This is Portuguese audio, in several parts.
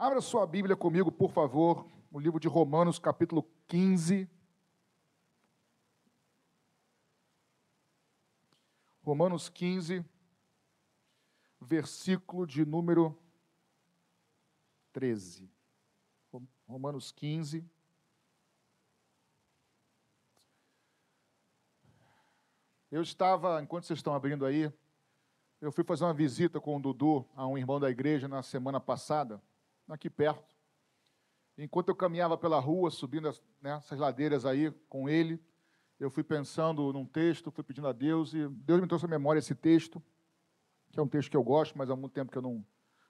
Abra sua Bíblia comigo, por favor, no livro de Romanos, capítulo 15. Romanos 15, versículo de número 13. Romanos 15. Eu estava, enquanto vocês estão abrindo aí, eu fui fazer uma visita com o Dudu a um irmão da igreja na semana passada, aqui perto. Enquanto eu caminhava pela rua, subindo né, essas ladeiras aí com ele, eu fui pensando num texto, fui pedindo a Deus, e Deus me trouxe à memória esse texto, que é um texto que eu gosto, mas há muito tempo que eu não.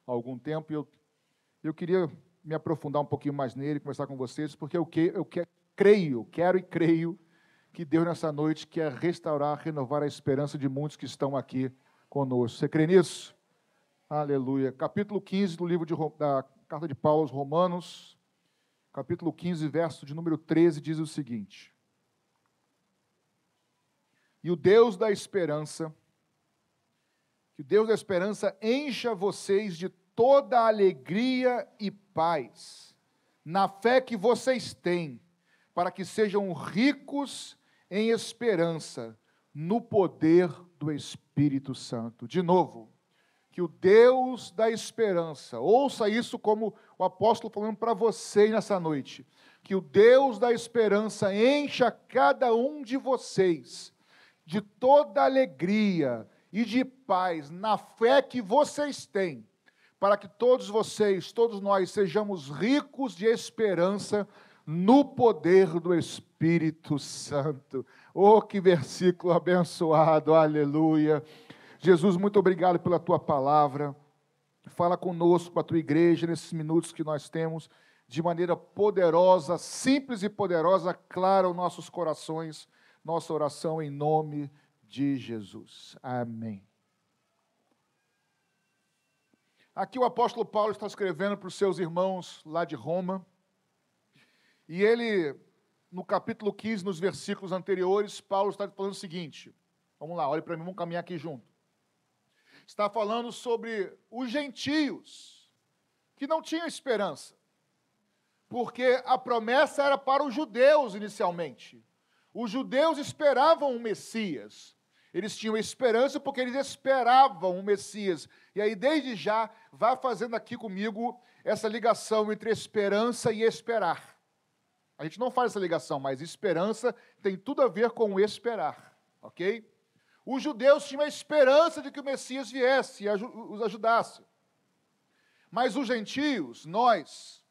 Há algum tempo, e eu, eu queria me aprofundar um pouquinho mais nele, conversar com vocês, porque eu, que, eu que, creio, quero e creio que Deus nessa noite quer restaurar, renovar a esperança de muitos que estão aqui conosco. Você crê nisso? Aleluia. Capítulo 15 do livro de, da carta de Paulo aos Romanos, capítulo 15, verso de número 13, diz o seguinte: E o Deus da esperança, que o Deus da esperança encha vocês de toda alegria e paz, na fé que vocês têm, para que sejam ricos em esperança, no poder do Espírito Santo. De novo, que o Deus da esperança, ouça isso como o apóstolo falando para você nessa noite, que o Deus da esperança encha cada um de vocês de toda alegria e de paz na fé que vocês têm, para que todos vocês, todos nós, sejamos ricos de esperança no poder do Espírito Santo. Oh, que versículo abençoado, aleluia. Jesus, muito obrigado pela tua palavra. Fala conosco, com a tua igreja, nesses minutos que nós temos, de maneira poderosa, simples e poderosa, clara aos nossos corações. Nossa oração em nome de Jesus. Amém. Aqui o apóstolo Paulo está escrevendo para os seus irmãos lá de Roma. E ele, no capítulo 15, nos versículos anteriores, Paulo está falando o seguinte: vamos lá, olhe para mim, vamos caminhar aqui junto. Está falando sobre os gentios, que não tinham esperança, porque a promessa era para os judeus inicialmente. Os judeus esperavam um Messias, eles tinham esperança porque eles esperavam um Messias. E aí, desde já, vá fazendo aqui comigo essa ligação entre esperança e esperar. A gente não faz essa ligação, mas esperança tem tudo a ver com esperar, ok? Os judeus tinham a esperança de que o Messias viesse e os ajudasse. Mas os gentios, nós,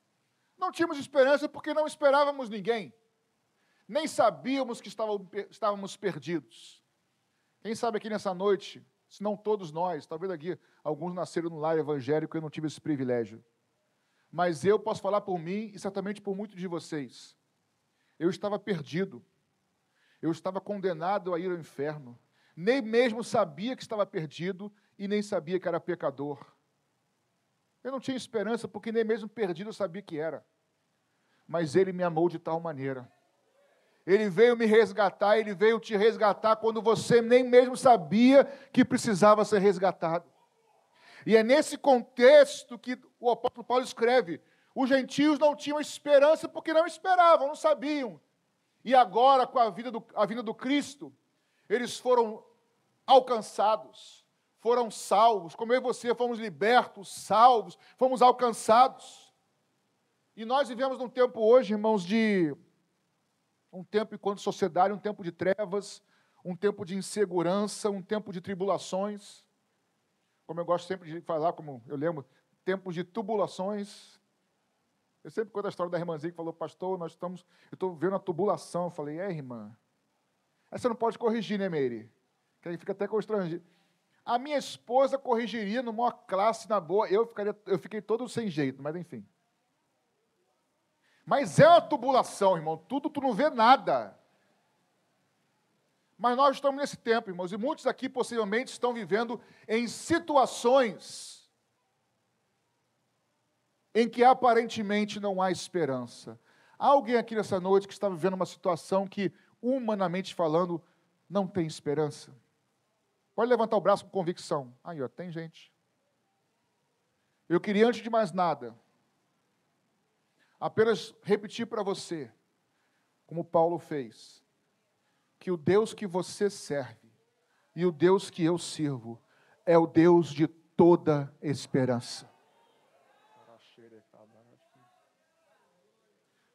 não tínhamos esperança porque não esperávamos ninguém. Nem sabíamos que estávamos perdidos. Quem sabe aqui nessa noite, se não todos nós, talvez aqui alguns nasceram no lar evangélico e eu não tive esse privilégio. Mas eu posso falar por mim e certamente por muitos de vocês. Eu estava perdido. Eu estava condenado a ir ao inferno. Nem mesmo sabia que estava perdido e nem sabia que era pecador. Eu não tinha esperança porque nem mesmo perdido eu sabia que era. Mas ele me amou de tal maneira. Ele veio me resgatar, ele veio te resgatar quando você nem mesmo sabia que precisava ser resgatado. E é nesse contexto que o apóstolo Paulo escreve: os gentios não tinham esperança porque não esperavam, não sabiam. E agora, com a, vida do, a vinda do Cristo, eles foram alcançados, foram salvos, como eu e você fomos libertos, salvos, fomos alcançados. E nós vivemos num tempo hoje, irmãos, de um tempo enquanto sociedade, um tempo de trevas, um tempo de insegurança, um tempo de tribulações. Como eu gosto sempre de falar, como eu lembro, tempos de tubulações, eu sempre conto a história da irmãzinha que falou, pastor, nós estamos, eu estou vendo a tubulação. Eu falei, é, irmã? Aí você não pode corrigir, né, Meire? Que aí fica até constrangido. A minha esposa corrigiria maior classe, na boa. Eu, ficaria, eu fiquei todo sem jeito, mas enfim. Mas é uma tubulação, irmão. Tudo tu não vê nada. Mas nós estamos nesse tempo, irmãos, e muitos aqui possivelmente estão vivendo em situações em que aparentemente não há esperança. Há alguém aqui nessa noite que está vivendo uma situação que, humanamente falando, não tem esperança? Pode levantar o braço com convicção. Aí, ó, tem gente. Eu queria, antes de mais nada, apenas repetir para você, como Paulo fez, que o Deus que você serve e o Deus que eu sirvo é o Deus de toda esperança.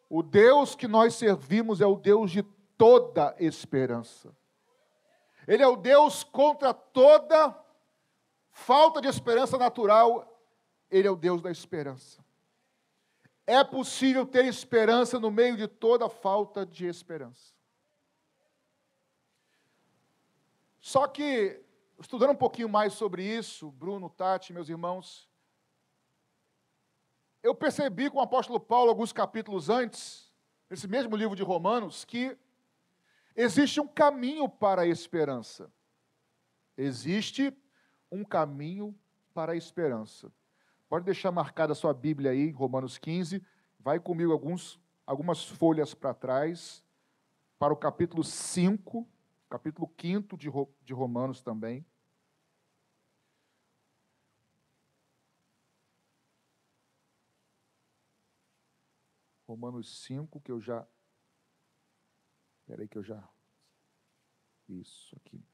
O Deus que nós servimos é o Deus de toda esperança. Ele é o Deus contra toda falta de esperança natural, ele é o Deus da esperança. É possível ter esperança no meio de toda falta de esperança. Só que, estudando um pouquinho mais sobre isso, Bruno, Tati, meus irmãos, eu percebi com o apóstolo Paulo, alguns capítulos antes, nesse mesmo livro de Romanos, que existe um caminho para a esperança. Existe um caminho para a esperança. Pode deixar marcada a sua Bíblia aí, Romanos 15. Vai comigo alguns, algumas folhas para trás, para o capítulo 5, capítulo 5 de, de Romanos também. Romanos 5, que eu já. Espera aí que eu já. Isso aqui.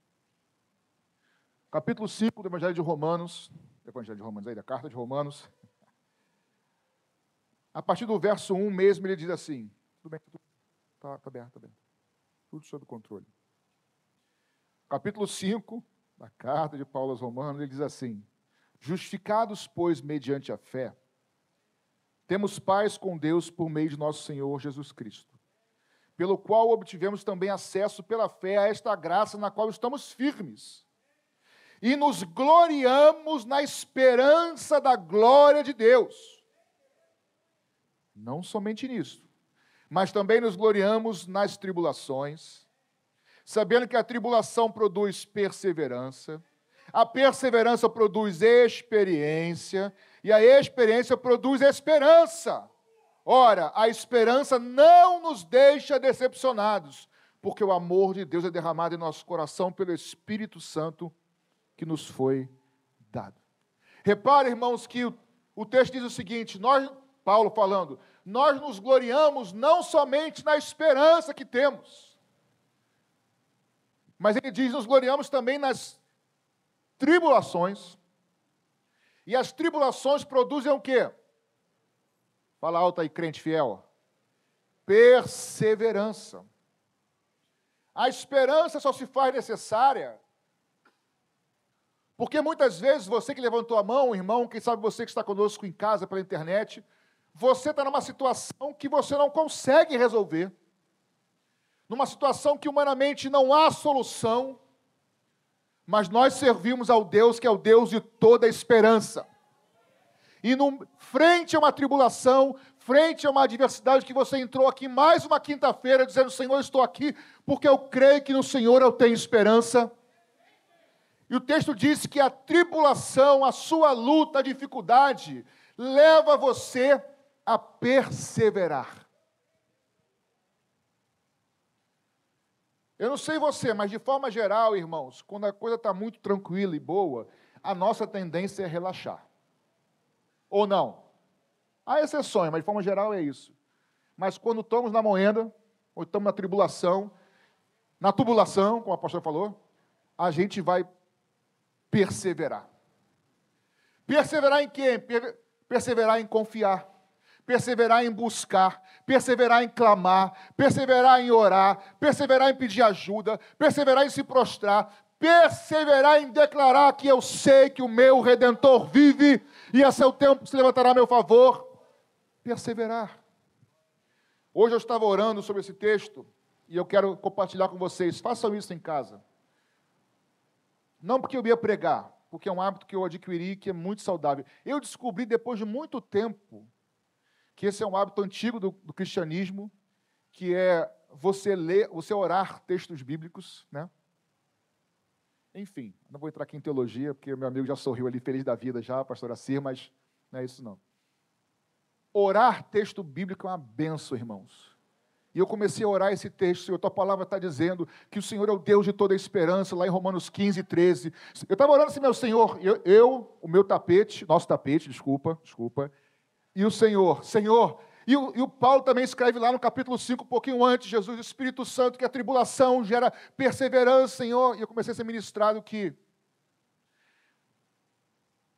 Capítulo 5 do Evangelho de Romanos. Evangelho de Romanos aí, da carta de Romanos. A partir do verso 1 mesmo, ele diz assim: tudo bem, tudo está tá bem, está bem. Tudo sob controle. Capítulo 5 da carta de Paulo aos Romanos, ele diz assim: Justificados, pois, mediante a fé, temos paz com Deus por meio de nosso Senhor Jesus Cristo, pelo qual obtivemos também acesso pela fé a esta graça na qual estamos firmes e nos gloriamos na esperança da glória de Deus. Não somente nisso, mas também nos gloriamos nas tribulações, sabendo que a tribulação produz perseverança, a perseverança produz experiência, e a experiência produz esperança. Ora, a esperança não nos deixa decepcionados, porque o amor de Deus é derramado em nosso coração pelo Espírito Santo que nos foi dado. Repare, irmãos, que o, texto diz o seguinte: nós, Paulo falando, nós nos gloriamos não somente na esperança que temos, mas ele diz: nos gloriamos também nas tribulações, e as tribulações produzem o quê? Fala alto aí, crente fiel. Perseverança. A esperança só se faz necessária porque muitas vezes você que levantou a mão, irmão, quem sabe você que está conosco em casa pela internet, você está numa situação que você não consegue resolver, numa situação que humanamente não há solução, mas nós servimos ao Deus que é o Deus de toda esperança. E no, frente a uma tribulação, frente a uma adversidade que você entrou aqui mais uma quinta-feira dizendo: Senhor, estou aqui porque eu creio que no Senhor eu tenho esperança. E o texto diz que a tribulação, a sua luta, a dificuldade, leva você a perseverar. Eu não sei você, mas de forma geral, irmãos, quando a coisa está muito tranquila e boa, a nossa tendência é relaxar. Ou não? Há exceções, mas de forma geral é isso. Mas quando estamos na moenda, ou estamos na tribulação, na tubulação, como a pastora falou, a gente vai perseverar. Perseverar em quê? Perseverar em confiar, perseverar em buscar, perseverar em clamar, perseverar em orar, perseverar em pedir ajuda, perseverar em se prostrar, perseverar em declarar que eu sei que o meu redentor vive e a seu tempo se levantará a meu favor. Perseverar. Hoje eu estava orando sobre esse texto e eu quero compartilhar com vocês. Façam isso em casa. Não porque eu ia pregar, porque é um hábito que eu adquiri que é muito saudável. Eu descobri depois de muito tempo que esse é um hábito antigo do, do cristianismo, que é você ler, você orar textos bíblicos, né? Enfim, não vou entrar aqui em teologia, porque meu amigo já sorriu ali, feliz da vida já, pastor Assir, mas não é isso não. Orar texto bíblico é uma benção, irmãos. E eu comecei a orar esse texto, Senhor, tua palavra está dizendo que o Senhor é o Deus de toda a esperança, lá em Romanos 15, 13. Eu estava orando assim, meu Senhor, eu, eu, o meu tapete, nosso tapete, desculpa, desculpa, e o Senhor, Senhor, E o, e o, Paulo também escreve lá no capítulo 5, um pouquinho antes, Jesus, o Espírito Santo, que a tribulação gera perseverança, Senhor. E eu comecei a ser ministrado que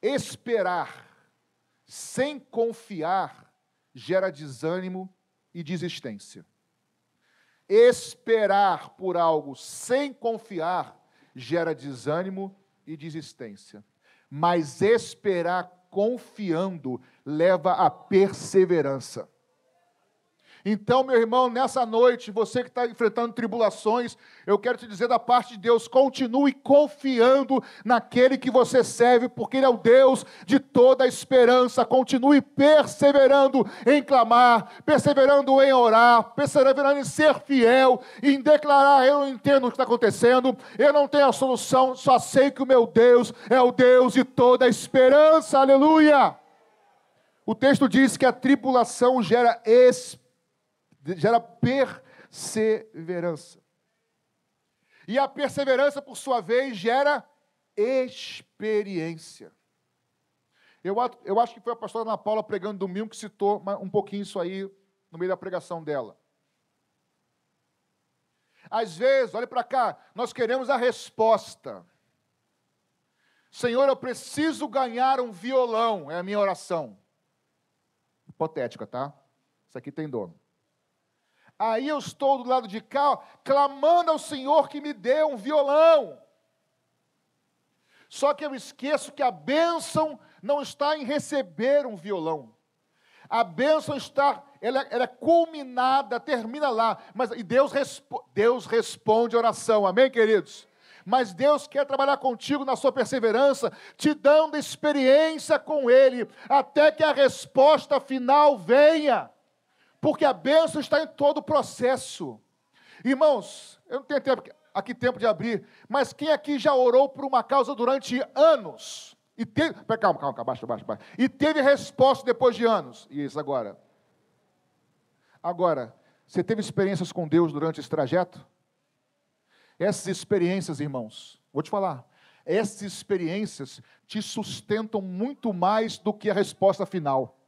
esperar sem confiar gera desânimo e desistência. Esperar por algo sem confiar gera desânimo e desistência. Mas esperar confiando leva à perseverança. Então, meu irmão, nessa noite, você que está enfrentando tribulações, eu quero te dizer da parte de Deus: continue confiando naquele que você serve, porque Ele é o Deus de toda a esperança. Continue perseverando em clamar, perseverando em orar, perseverando em ser fiel, em declarar: Eu não entendo o que está acontecendo, eu não tenho a solução, só sei que o meu Deus é o Deus de toda a esperança. Aleluia! O texto diz que a tribulação gera esperança gera perseverança. E a perseverança, por sua vez, gera experiência. Eu, eu acho que foi a pastora Ana Paula pregando domingo que citou um pouquinho isso aí no meio da pregação dela. Às vezes, olhe para cá, nós queremos a resposta. Senhor, eu preciso ganhar um violão, é a minha oração. Hipotética, tá? Isso aqui tem dono. Aí eu estou do lado de cá, clamando ao Senhor que me dê um violão. Só que eu esqueço que a bênção não está em receber um violão. A bênção está, ela, ela é culminada, termina lá. Mas e Deus, respo, Deus responde a oração, amém, queridos? Mas Deus quer trabalhar contigo na sua perseverança, te dando experiência com Ele, até que a resposta final venha porque a bênção está em todo o processo. Irmãos, eu não tenho tempo, aqui tempo de abrir, mas quem aqui já orou por uma causa durante anos? E teve, calma, calma, calma, baixa, baixa, baixa. E teve resposta depois de anos. Isso agora. Agora, você teve experiências com Deus durante esse trajeto? Essas experiências, irmãos, vou te falar, essas experiências te sustentam muito mais do que a resposta final.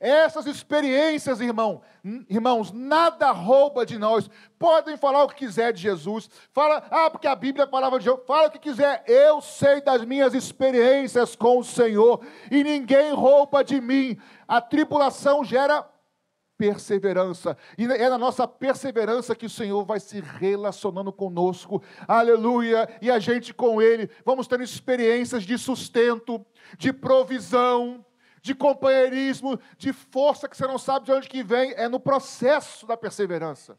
Essas experiências, irmão, irmãos, nada rouba de nós. Podem falar o que quiser de Jesus. Fala, ah, porque a Bíblia é a palavra de Deus. Fala o que quiser. Eu sei das minhas experiências com o Senhor e ninguém rouba de mim. A tribulação gera perseverança. E é na nossa perseverança que o Senhor vai se relacionando conosco. Aleluia! E a gente com Ele. Vamos tendo experiências de sustento, de provisão de companheirismo, de força que você não sabe de onde que vem, é no processo da perseverança.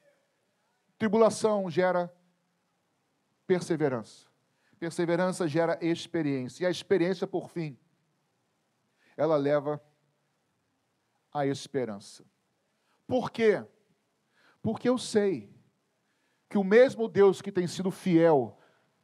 Tribulação gera perseverança. Perseverança gera experiência. E a experiência, por fim, ela leva à esperança. Por quê? Porque eu sei que o mesmo Deus que tem sido fiel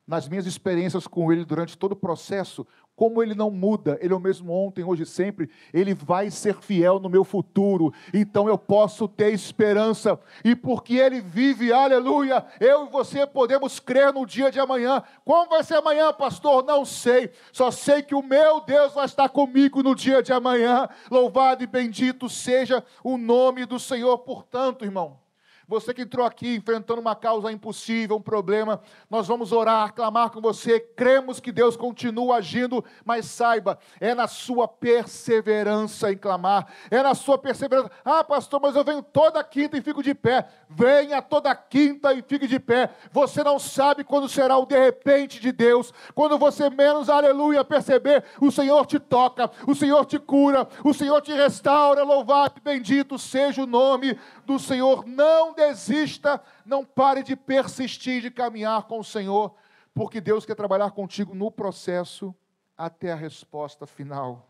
nas minhas experiências com Ele durante todo o processo, como ele não muda, ele é o mesmo ontem, hoje e sempre, ele vai ser fiel no meu futuro, então eu posso ter esperança, e porque ele vive, aleluia, eu e você podemos crer no dia de amanhã. Como vai ser amanhã, pastor? Não sei, só sei que o meu Deus vai estar comigo no dia de amanhã. Louvado e bendito seja o nome do Senhor, portanto, irmão. Você que entrou aqui enfrentando uma causa impossível, um problema, nós vamos orar, clamar com você. Cremos que Deus continua agindo, mas saiba, é na sua perseverança em clamar, é na sua perseverança. Ah, pastor, mas eu venho toda quinta e fico de pé. Venha toda quinta e fique de pé. Você não sabe quando será o de repente de Deus. Quando você menos, aleluia, perceber, o Senhor te toca, o Senhor te cura, o Senhor te restaura. Louvado bendito seja o nome do Senhor. Não desista, não pare de persistir, de caminhar com o Senhor, porque Deus quer trabalhar contigo no processo até a resposta final.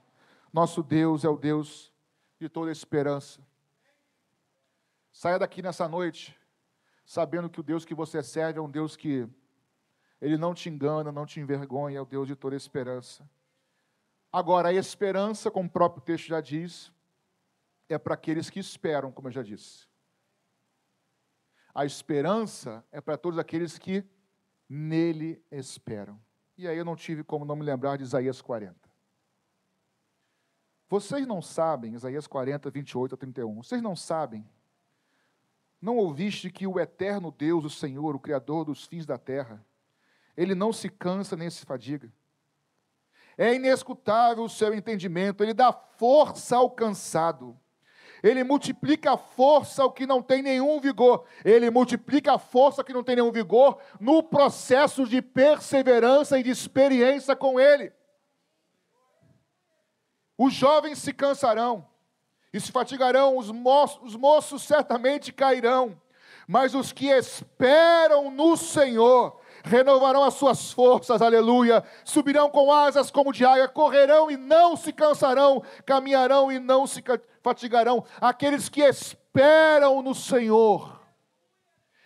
Nosso Deus é o Deus de toda esperança. Saia daqui nessa noite sabendo que o Deus que você serve é um Deus que ele não te engana, não te envergonha, é o Deus de toda esperança. Agora, a esperança, como o próprio texto já diz, é para aqueles que esperam, como eu já disse. A esperança é para todos aqueles que nele esperam. E aí eu não tive como não me lembrar de Isaías 40. Vocês não sabem, Isaías 40, 28 a 31, vocês não sabem, não ouviste que o eterno Deus, o Senhor, o Criador dos fins da terra, ele não se cansa nem se fadiga. É inescutável o seu entendimento, ele dá força ao cansado ele multiplica a força ao que não tem nenhum vigor. Ele multiplica a força que não tem nenhum vigor no processo de perseverança e de experiência com Ele. Os jovens se cansarão e se fatigarão, os os moços certamente cairão, mas os que esperam no Senhor renovarão as suas forças, aleluia. Subirão com asas como de águia, correrão e não se cansarão, caminharão e não se fatigarão. Aqueles que esperam no Senhor.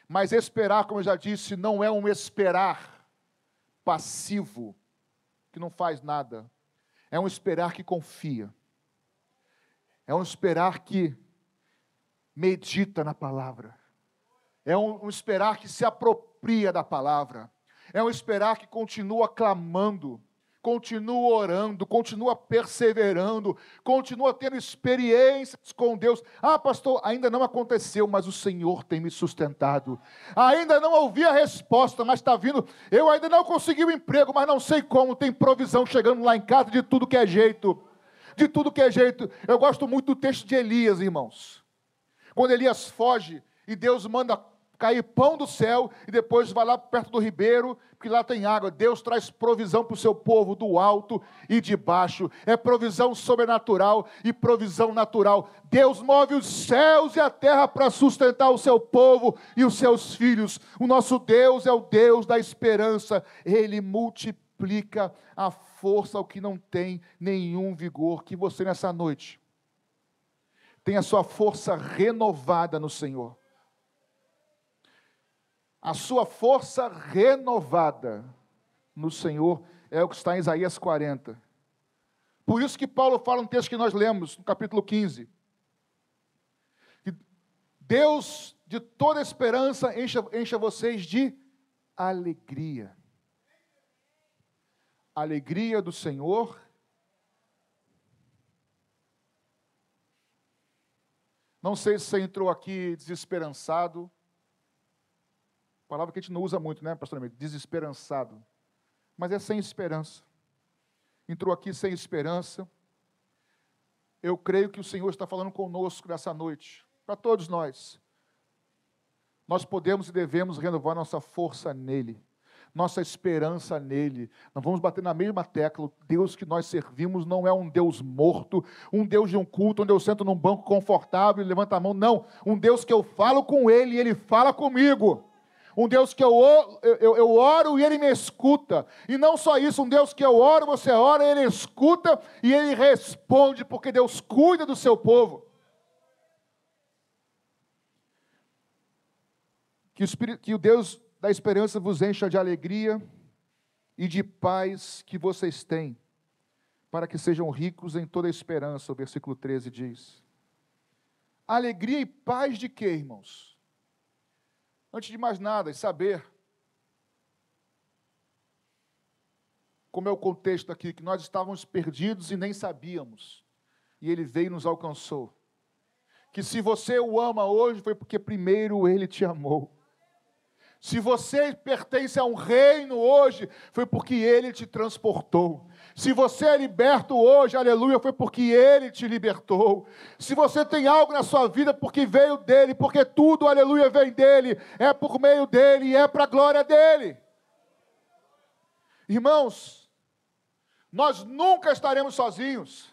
Mas esperar, como eu já disse, não é um esperar passivo, que não faz nada. É um esperar que confia. É um esperar que medita na palavra. É um, um esperar que se apropria da palavra. É um esperar que continua clamando, continua orando, continua perseverando, continua tendo experiências com Deus. Ah, pastor, ainda não aconteceu, mas o Senhor tem me sustentado. Ainda não ouvi a resposta, mas está vindo. Eu ainda não consegui o emprego, mas não sei como. Tem provisão chegando lá em casa de tudo que é jeito. De tudo que é jeito. Eu gosto muito do texto de Elias, irmãos. Quando Elias foge e Deus manda cair pão do céu e depois vai lá perto do ribeiro, porque lá tem água. Deus traz provisão para o seu povo do alto e de baixo. É provisão sobrenatural e provisão natural. Deus move os céus e a terra para sustentar o seu povo e os seus filhos. O nosso Deus é o Deus da esperança. Ele multiplica a força ao que não tem nenhum vigor. Que você nessa noite tenha sua força renovada no Senhor a sua força renovada no Senhor é o que está em Isaías 40. Por isso que Paulo fala no texto que nós lemos, no capítulo 15. Que Deus de toda esperança encha, encha vocês de alegria. Alegria do Senhor. Não sei se você entrou aqui desesperançado Palavra que a gente não usa muito, né, pastor? Desesperançado. Mas é sem esperança. Entrou aqui sem esperança. Eu creio que o Senhor está falando conosco nessa noite, para todos nós. Nós podemos e devemos renovar nossa força nele, nossa esperança nele. Não vamos bater na mesma tecla. O Deus que nós servimos não é um Deus morto, um Deus de um culto onde eu sento num banco confortável e levanto a mão. Não, um Deus que eu falo com ele e ele fala comigo. Um Deus que eu, eu, eu oro e Ele me escuta. E não só isso, um Deus que eu oro, você ora, Ele escuta e Ele responde, porque Deus cuida do seu povo. Que o, Espírito, que o Deus da esperança vos encha de alegria e de paz que vocês têm, para que sejam ricos em toda a esperança. O versículo 13 diz. Alegria e paz de quê, irmãos? Antes de mais nada, saber como é o contexto aqui, que nós estávamos perdidos e nem sabíamos, e Ele veio e nos alcançou. Que se você o ama hoje, foi porque primeiro Ele te amou. Se você pertence a um reino hoje, foi porque ele te transportou. Se você é liberto hoje, aleluia, foi porque ele te libertou. Se você tem algo na sua vida, porque veio dele, porque tudo, aleluia, vem dele, é por meio dele é para a glória dele. Irmãos, nós nunca estaremos sozinhos.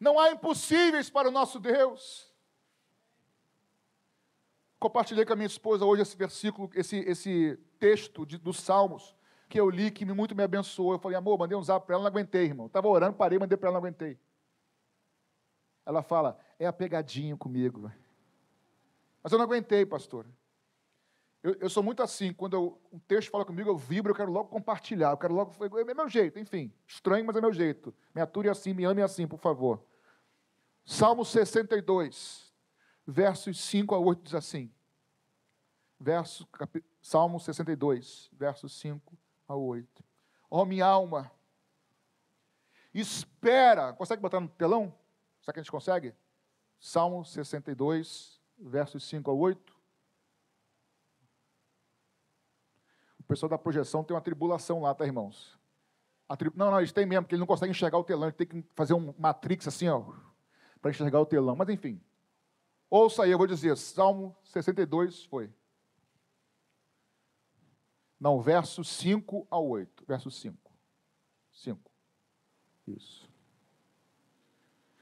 Não há impossíveis para o nosso Deus. Compartilhei com a minha esposa hoje esse versículo, esse, esse texto de, dos Salmos, que eu li, que muito me abençoou. Eu falei, amor, mandei um zap para ela, não aguentei, irmão. Estava orando, parei, mandei para ela, não aguentei. Ela fala, é apegadinho comigo. Mas eu não aguentei, pastor. Eu, eu sou muito assim, quando eu, um texto fala comigo, eu vibro, eu quero logo compartilhar, eu quero logo. É meu jeito, enfim. Estranho, mas é meu jeito. Me ature assim, me ame assim, por favor. Salmo 62 versos 5 a 8 diz assim. Verso, cap, Salmo 62, versos 5 a 8. Ó oh, minha alma, espera. Consegue botar no telão? Será que a gente consegue? Salmo 62, versos 5 a 8. O pessoal da projeção tem uma tribulação lá, tá, irmãos? Tri... Não, não, eles têm mesmo, porque eles não conseguem enxergar o telão, eles têm que fazer um matrix assim, ó, para enxergar o telão. Mas enfim. Ouça aí, eu vou dizer, Salmo 62 foi. Não, verso 5 ao 8. Verso 5. 5. Isso.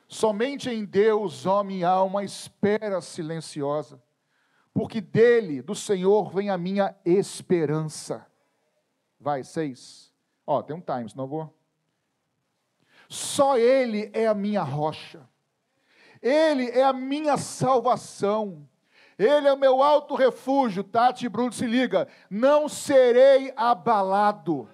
Somente em Deus, ó minha alma, espera silenciosa, porque dele, do Senhor, vem a minha esperança. Vai, seis. Ó, tem um time, senão eu vou. Só Ele é a minha rocha, Ele é a minha salvação. Ele é o meu alto refúgio, Tati e Bruno, se liga, não serei abalado.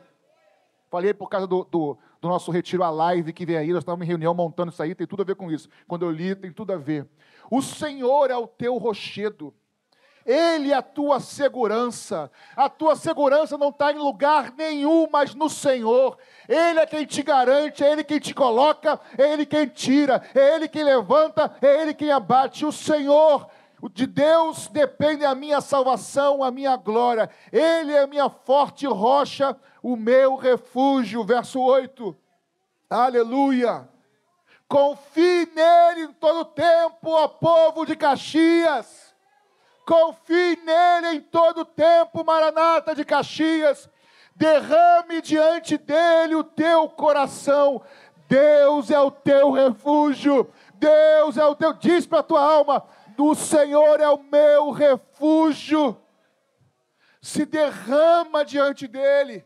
Falei por causa do, do, do, nosso retiro a live que vem aí, nós estávamos em reunião montando isso aí, tem tudo a ver com isso. Quando eu li, tem tudo a ver. O Senhor é o teu rochedo, Ele é a tua segurança. A tua segurança não está em lugar nenhum, mas no Senhor. Ele é quem te garante, é Ele quem te coloca, é Ele quem tira, é Ele quem levanta, é Ele quem abate. O Senhor de Deus depende a minha salvação, a minha glória. Ele é a minha forte rocha, o meu refúgio. Verso 8. Aleluia. Confie nele em todo tempo, ó povo de Caxias. Confie nele em todo tempo, Maranata de Caxias. Derrame diante dele o teu coração. Deus é o teu refúgio. Deus é o teu. Diz para a tua alma: do Senhor é o meu refúgio. Se derrama diante dele.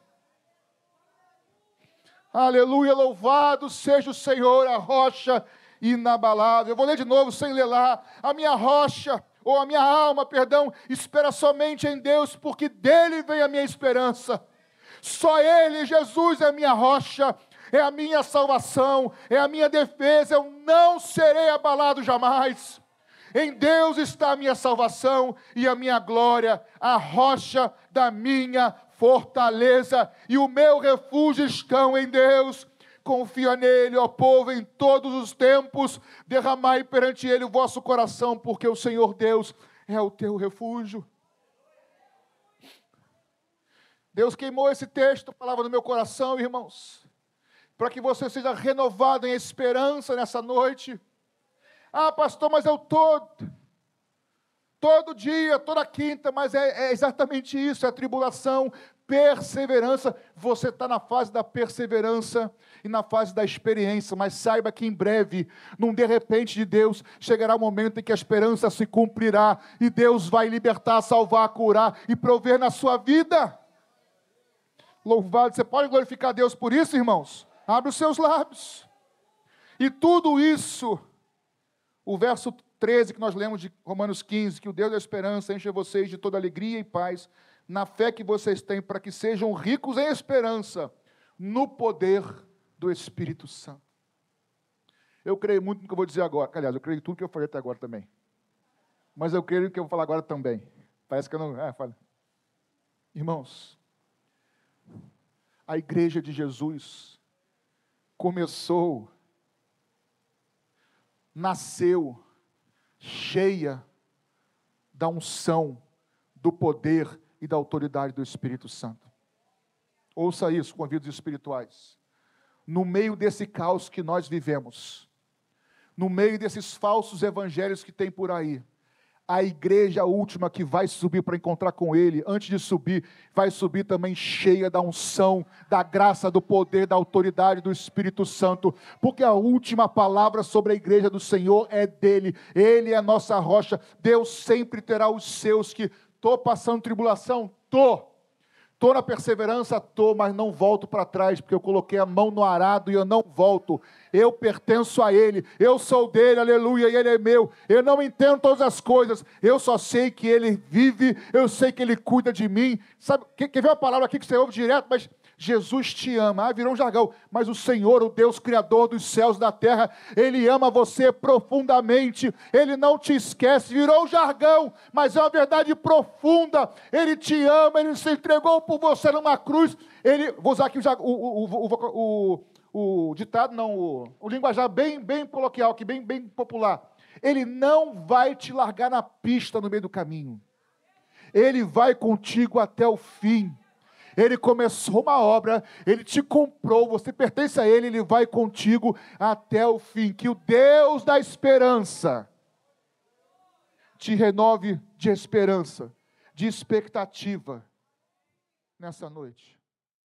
Aleluia, louvado seja o Senhor, a rocha inabalável. Eu vou ler de novo sem ler lá. A minha rocha, ou a minha alma, perdão, espera somente em Deus, porque dele vem a minha esperança. Só Ele, Jesus, é a minha rocha, é a minha salvação, é a minha defesa. Eu não serei abalado jamais. Em Deus está a minha salvação e a minha glória, a rocha da minha fortaleza e o meu refúgio estão em Deus. Confia nele, ó povo, em todos os tempos. Derramai perante ele o vosso coração, porque o Senhor Deus é o teu refúgio. Deus queimou esse texto, palavra no meu coração, irmãos, para que você seja renovado em esperança nessa noite ah, pastor, mas eu todo, todo dia, toda quinta, mas é, é exatamente isso, é tribulação, perseverança. Você está na fase da perseverança e na fase da experiência, mas saiba que em breve, num de repente de Deus, chegará o momento em que a esperança se cumprirá e Deus vai libertar, salvar, curar e prover na sua vida. Louvado, você pode glorificar Deus por isso, irmãos? Abre os seus lábios. E tudo isso o verso 13 que nós lemos de Romanos 15, que o Deus da esperança enche vocês de toda alegria e paz, na fé que vocês têm, para que sejam ricos em esperança, no poder do Espírito Santo. Eu creio muito no que eu vou dizer agora. Aliás, eu creio em tudo que eu falei até agora também. Mas eu creio no que eu vou falar agora também. Parece que eu não. É, fala. Irmãos, a igreja de Jesus começou nasceu cheia da unção, do poder e da autoridade do Espírito Santo. Ouça isso, convidos espirituais. No meio desse caos que nós vivemos, no meio desses falsos evangelhos que tem por aí, a igreja última que vai subir para encontrar com Ele, antes de subir, vai subir também cheia da unção, da graça, do poder, da autoridade do Espírito Santo, porque a última palavra sobre a igreja do Senhor é dele, Ele é a nossa rocha. Deus sempre terá os seus que estou passando tribulação, estou Estou na perseverança, estou, mas não volto para trás, porque eu coloquei a mão no arado e eu não volto. Eu pertenço a Ele, eu sou dele, aleluia, e Ele é meu. Eu não entendo todas as coisas, eu só sei que Ele vive, eu sei que Ele cuida de mim. Sabe, quer, quer ver uma palavra aqui que você ouve direto, mas Jesus te ama. Ah, virou um jargão. Mas o Senhor, o Deus Criador dos céus e da terra, Ele ama você profundamente. Ele não te esquece. Virou um jargão, mas é uma verdade profunda. Ele te ama, Ele se entregou por você numa cruz. Ele, vou usar aqui o, o, o, o ditado, não, o, linguajar bem, bem coloquial, que bem, bem popular. Ele não vai te largar na pista no meio do caminho. Ele vai contigo até o fim. Ele começou uma obra, ele te comprou, você pertence a ele, ele vai contigo até o fim. Que o Deus da esperança te renove de esperança, de expectativa nessa noite.